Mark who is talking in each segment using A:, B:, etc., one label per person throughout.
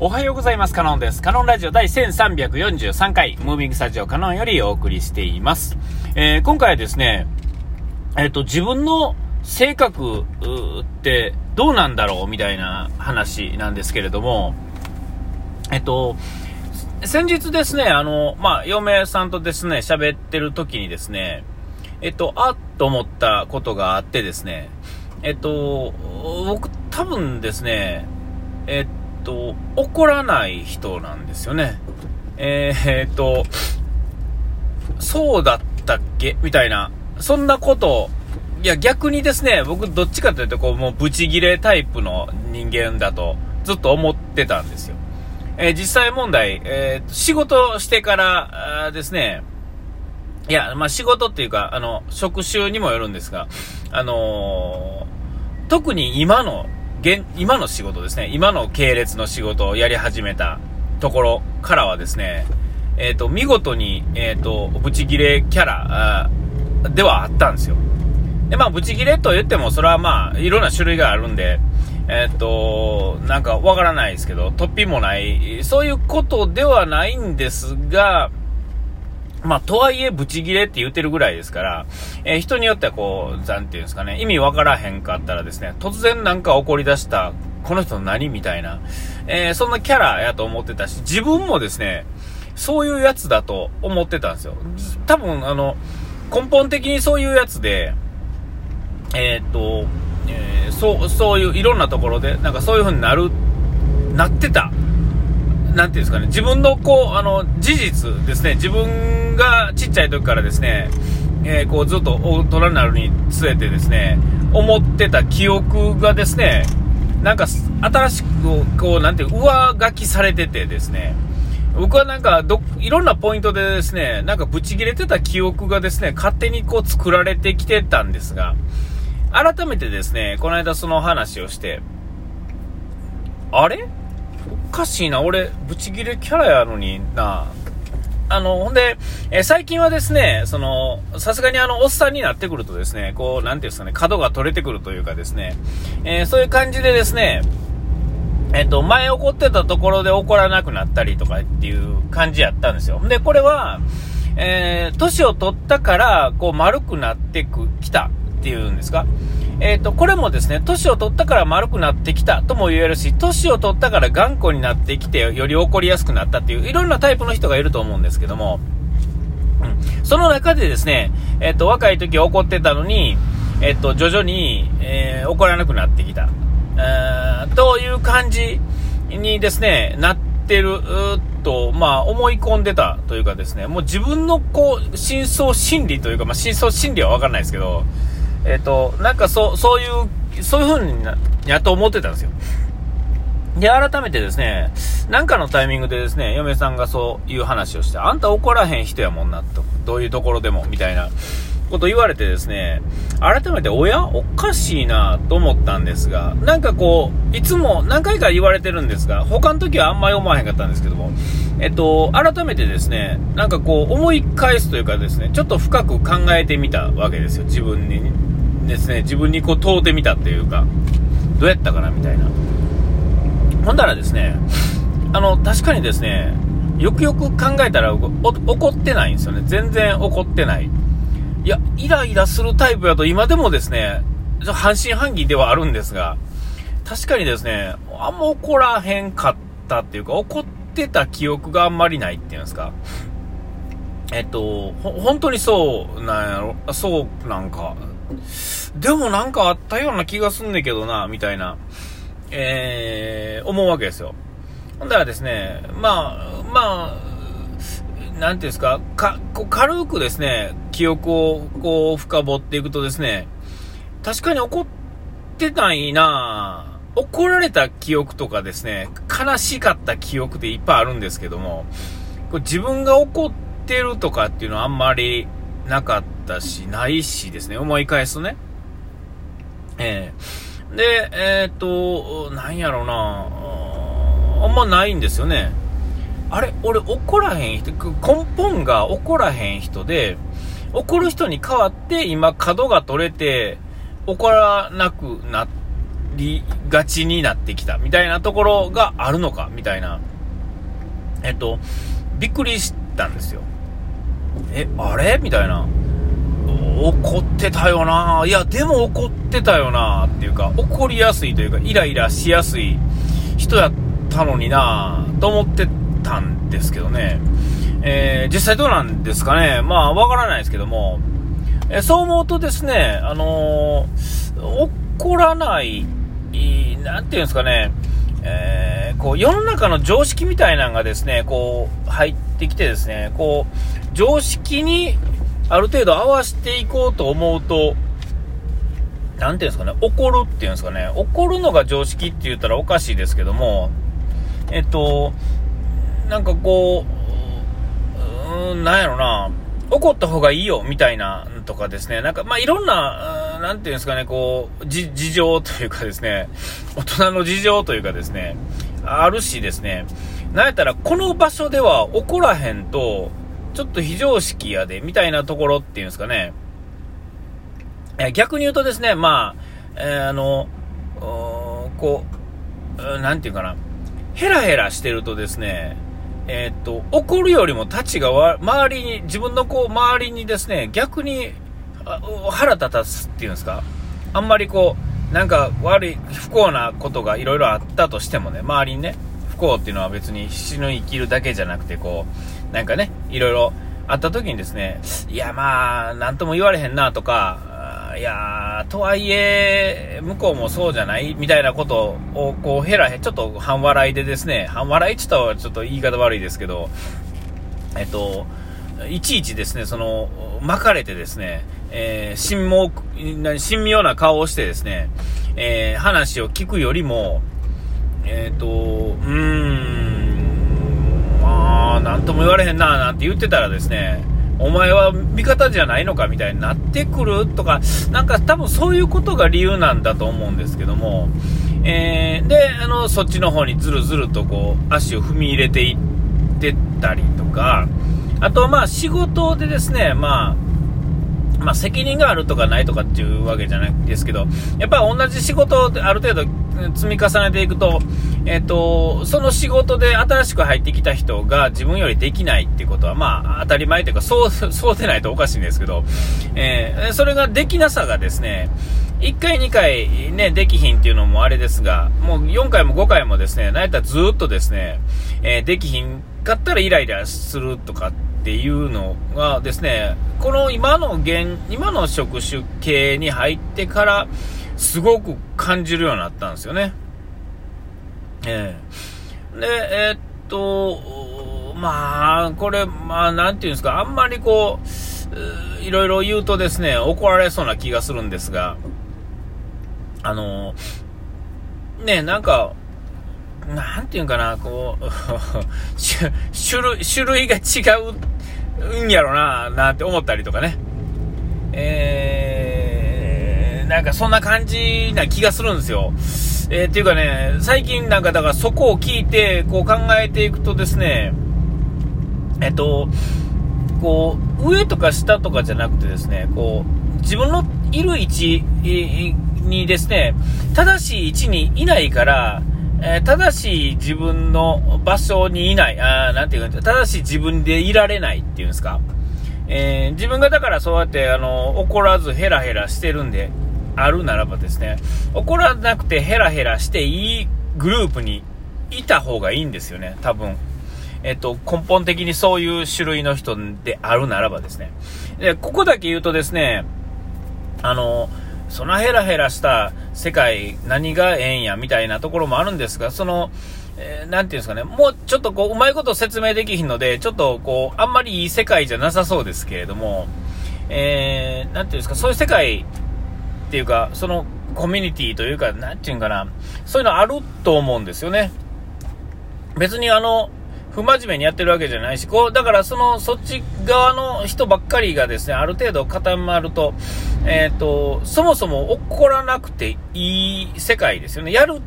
A: おはようございます。カノンです。カノンラジオ第1343回、ムービングスタジオカノンよりお送りしています。えー、今回はですね、えっ、ー、と、自分の性格ってどうなんだろうみたいな話なんですけれども、えっと、先日ですね、あの、まあ、嫁さんとですね、喋ってる時にですね、えっと、あっと思ったことがあってですね、えっと、僕多分ですね、えっと、怒らない人なんですよね。えー、っと、そうだったっけ？みたいな、そんなこと、いや逆にですね、僕どっちかというとこう、もうブチギレタイプの人間だとずっと思ってたんですよ。えー、実際問題、えー、仕事してからですね、いや、まあ、仕事っていうか、あの、職種にもよるんですが、あのー、特に今の現、今の仕事ですね、今の系列の仕事をやり始めたところからはですね、えっ、ー、と、見事に、えっ、ー、と、ブチギレキャラではあったんですよ。で、まあ、ブチギレと言っても、それはまあ、いろんな種類があるんで、えっ、ー、と、なんかわからないですけど、突飛もない、そういうことではないんですが、まあ、とはいえ、ブチギレって言ってるぐらいですから、えー、人によってはこう、なんていうんですかね、意味わからへんかったらですね、突然なんか怒り出した、この人何みたいな、えー、そんなキャラやと思ってたし、自分もですね、そういうやつだと思ってたんですよ。多分、あの、根本的にそういうやつで、えー、っと、え、そう、そういういろんなところで、なんかそういう風になる、なってたなんていうんですかね、自分のこう、あの、事実ですね、自分がちっちゃい時からですね、えー、こうずっと大人になるにつれてですね、思ってた記憶がですね、なんか新しく、こう、なんていう、上書きされててですね、僕はなんかど、いろんなポイントでですね、なんかブチ切れてた記憶がですね、勝手にこう作られてきてたんですが、改めてですね、この間その話をして、あれ？かしいな、俺、ブチギレキャラやのにな。あの、ほんで、え最近はですね、その、さすがにあの、おっさんになってくるとですね、こう、なんていうんですかね、角が取れてくるというかですね、えー、そういう感じでですね、えっ、と、前怒ってたところで怒らなくなったりとかっていう感じやったんですよ。で、これは、えー、年を取ったから、こう、丸くなって、きたっていうんですかえっ、ー、と、これもですね、年を取ったから丸くなってきたとも言えるし、年を取ったから頑固になってきて、より起こりやすくなったっていう、いろんなタイプの人がいると思うんですけども、その中でですね、えっ、ー、と、若い時怒ってたのに、えっ、ー、と、徐々に、え怒らなくなってきた、えという感じにですね、なってる、と、まあ、思い込んでたというかですね、もう自分のこう、真相心理というか、まあ、真相心理はわかんないですけど、えっ、ー、と、なんかそう、そういう、そういう風にな、やと思ってたんですよ。で、改めてですね、なんかのタイミングでですね、嫁さんがそういう話をして、あんた怒らへん人やもんな、と、どういうところでも、みたいなこと言われてですね、改めて、おやおかしいなと思ったんですが、なんかこう、いつも何回か言われてるんですが、他の時はあんまり思わへんかったんですけども、えっと、改めてですね、なんかこう、思い返すというかですね、ちょっと深く考えてみたわけですよ、自分に。ですね、自分にこう問うてみたっていうか、どうやったかなみたいな。ほんだらですね、あの、確かにですね、よくよく考えたら怒ってないんですよね。全然怒ってない。いや、イライラするタイプだと今でもですね、半信半疑ではあるんですが、確かにですね、あんま怒らへんかったっていうか、怒ってた記憶があんまりないっていうんですか。えっと、ほ、本当にそうなんやろ、そうなんか、でもなんかあったような気がすんねんけどな、みたいな、えー、思うわけですよ。ほんだらですね、まあ、まあ、なんていうんですか、か、こう軽くですね、記憶をこう深掘っていくとですね、確かに怒ってないな怒られた記憶とかですね、悲しかった記憶っていっぱいあるんですけども、こ自分が怒ってるとかっていうのはあんまりなかったし、ないしですね、思い返すとね。えー、で、えー、っと、なんやろうなあんまないんですよね。あれ俺怒らへん人、根本が怒らへん人で、怒る人に代わって今角が取れて怒らなくなりがちになってきたみたいなところがあるのかみたいな、えっと、びっくりしたんですよ。え、あれ？みたいな。怒ってたよな。いや、でも怒ってたよな。っていうか、怒りやすいというか、イライラしやすい人やったのにな。と思ってたんですけどね。えー、実際どうなんですかね。まあ、わからないですけども。えそう思うとですね、あのー、怒らない、なんていうんですかね、えー、こう世の中の常識みたいなのがですね、こう入ってきてですね、こう常識にある程度合わせていこうと思うと、なんていうんですかね、怒るっていうんですかね、怒るのが常識って言ったらおかしいですけども、えっと、なんかこう、うん、なんやろな、怒った方がいいよ、みたいなとかですね、なんか、まあ、いろんな、なんていうんですかね、こう、事情というかですね、大人の事情というかですね、あるしですね、なんやったら、この場所では怒らへんと、ちょっと非常識やで、みたいなところっていうんですかね、え逆に言うとですね、まあ、えー、あの、こう、なんていうかな、ヘラヘラしてるとですね、えー、っと、怒るよりもたちがわ周りに、自分のこう、周りにですね、逆に腹立たすっていうんですか、あんまりこう、なんか悪い、不幸なことがいろいろあったとしてもね、周りにね、不幸っていうのは別に死ぬ生きるだけじゃなくて、こう、なんかね、いろいろあった時にですね、いやまあ、なんとも言われへんなとか、いやとはいえ、向こうもそうじゃないみたいなことを、こう、へらへ、ちょっと半笑いでですね、半笑いって言ったらちょっと言い方悪いですけど、えっと、いちいちですね、その、巻かれてですね、えー、神妙、神妙な顔をしてですね、えー、話を聞くよりも、えっ、と、うーん、あ、なんとも言われへんな、なんて言ってたらですね、お前は味方じゃないのかみたいになってくるとか、なんか多分そういうことが理由なんだと思うんですけども、えー、で、あの、そっちの方にずるずるとこう、足を踏み入れていってたりとか、あと、まあ、仕事でですね、まあ、まあ、責任があるとかないとかっていうわけじゃないですけど、やっぱ同じ仕事をある程度積み重ねていくと、えっ、ー、と、その仕事で新しく入ってきた人が自分よりできないっていうことは、まあ、当たり前というか、そう、そうでないとおかしいんですけど、えー、それができなさがですね、1回、2回ね、できひんっていうのもあれですが、もう4回も5回もですね、なやったらずっとですね、えー、できひんかったらイライラするとかっていうのがですね、この今の現、今の職種系に入ってから、すごく感じるようになったんですよね。ええー、で、えー、っと、まあ、これ、まあ、なんていうんですか、あんまりこう、いろいろ言うとですね、怒られそうな気がするんですが、あの、ね、なんか、なんていうんかな、こう、種類、種類が違うんやろな、なんて思ったりとかね。えー、なんかそんな感じな気がするんですよ。えー、っていうかね、最近なんかだからそこを聞いて、こう考えていくとですね、えっと、こう、上とか下とかじゃなくてですね、こう、自分のいる位置にですね、正しい位置にいないから、えー、正しい自分の場所にいない、あなんていうか、正しい自分でいられないっていうんですか。えー、自分がだからそうやって、あの、怒らずヘラヘラしてるんであるならばですね、怒らなくてヘラヘラしていいグループにいた方がいいんですよね、多分。えっと、根本的にそういう種類の人であるならばですね。で、ここだけ言うとですね、あの、そのヘラヘラした世界、何がええんや、みたいなところもあるんですが、その、えー、なんていうんですかね、もうちょっとこう、うまいこと説明できひんので、ちょっとこう、あんまりいい世界じゃなさそうですけれども、えー、なんていうんですか、そういう世界っていうか、そのコミュニティというか、なんていうんかな、そういうのあると思うんですよね。別にあの、不真面目にやってるわけじゃないし、こう、だからその、そっち側の人ばっかりがですね、ある程度固まると、えっ、ー、と、そもそも怒らなくていい世界ですよね。やる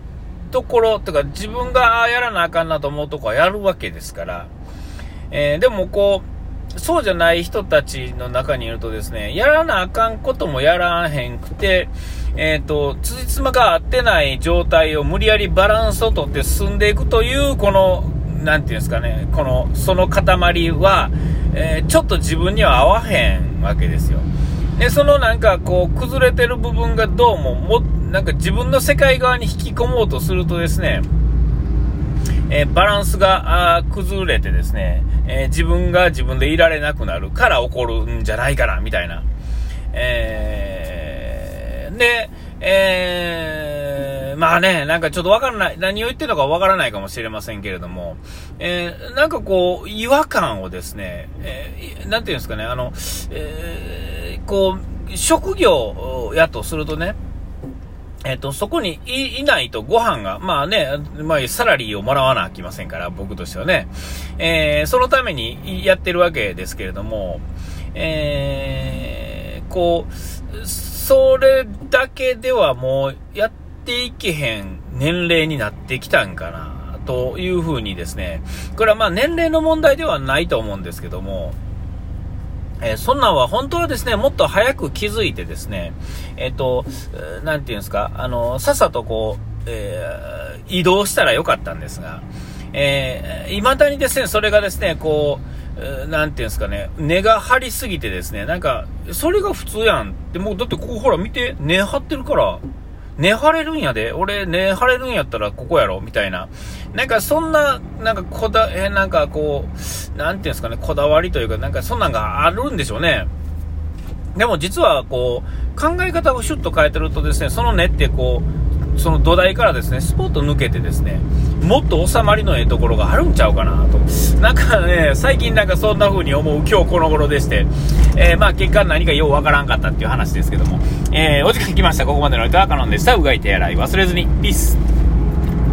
A: ところ、とか自分がやらなあかんなと思うとこはやるわけですから、えー、でもこう、そうじゃない人たちの中にいるとですね、やらなあかんこともやらへんくて、えっ、ー、と、辻褄が合ってない状態を無理やりバランスをとって進んでいくという、この、なんていうんですかね、この、その塊は、えー、ちょっと自分には合わへんわけですよ。で、そのなんかこう、崩れてる部分がどうも、も、なんか自分の世界側に引き込もうとするとですね、えー、バランスが崩れてですね、えー、自分が自分でいられなくなるから起こるんじゃないかな、みたいな。えー、で、えー、まあね、なんかちょっとわからない、何を言ってるのかわからないかもしれませんけれども、えー、なんかこう、違和感をですね、えー、なんていうんですかね、あの、えーこう、職業やとするとね、えっ、と、そこにいないとご飯が、まあね、まあ、サラリーをもらわなきませんから、僕としてはね。えー、そのためにやってるわけですけれども、えー、こう、それだけではもうやっていけへん年齢になってきたんかな、というふうにですね、これはまあ年齢の問題ではないと思うんですけども、えー、そんなんは本当はですね、もっと早く気づいてですね、えっ、ー、と、なんていうんですか、あの、さっさとこう、えー、移動したらよかったんですが、えー、未だにですね、それがですね、こう、なんていうんですかね、根が張りすぎてですね、なんか、それが普通やんって、もうだってここほら見て、根張ってるから、寝張れるんやで。俺、寝張れるんやったらここやろみたいな。なんかそんな、なんかこだ、え、なんかこう、なんていうんですかね、こだわりというか、なんかそんなんがあるんでしょうね。でも実はこう、考え方をシュッと変えてるとですね、その根ってこう、その土台からですね、スポッと抜けてですね、もっと収まりのええところがあるんちゃうかなと。なんかね、最近なんかそんな風に思う今日この頃でして、えー、まあ結果何かようわからんかったっていう話ですけども、えー、お時間来ました。ここまでのおいてはカノンでした。うがい手洗い忘れずに。ピース。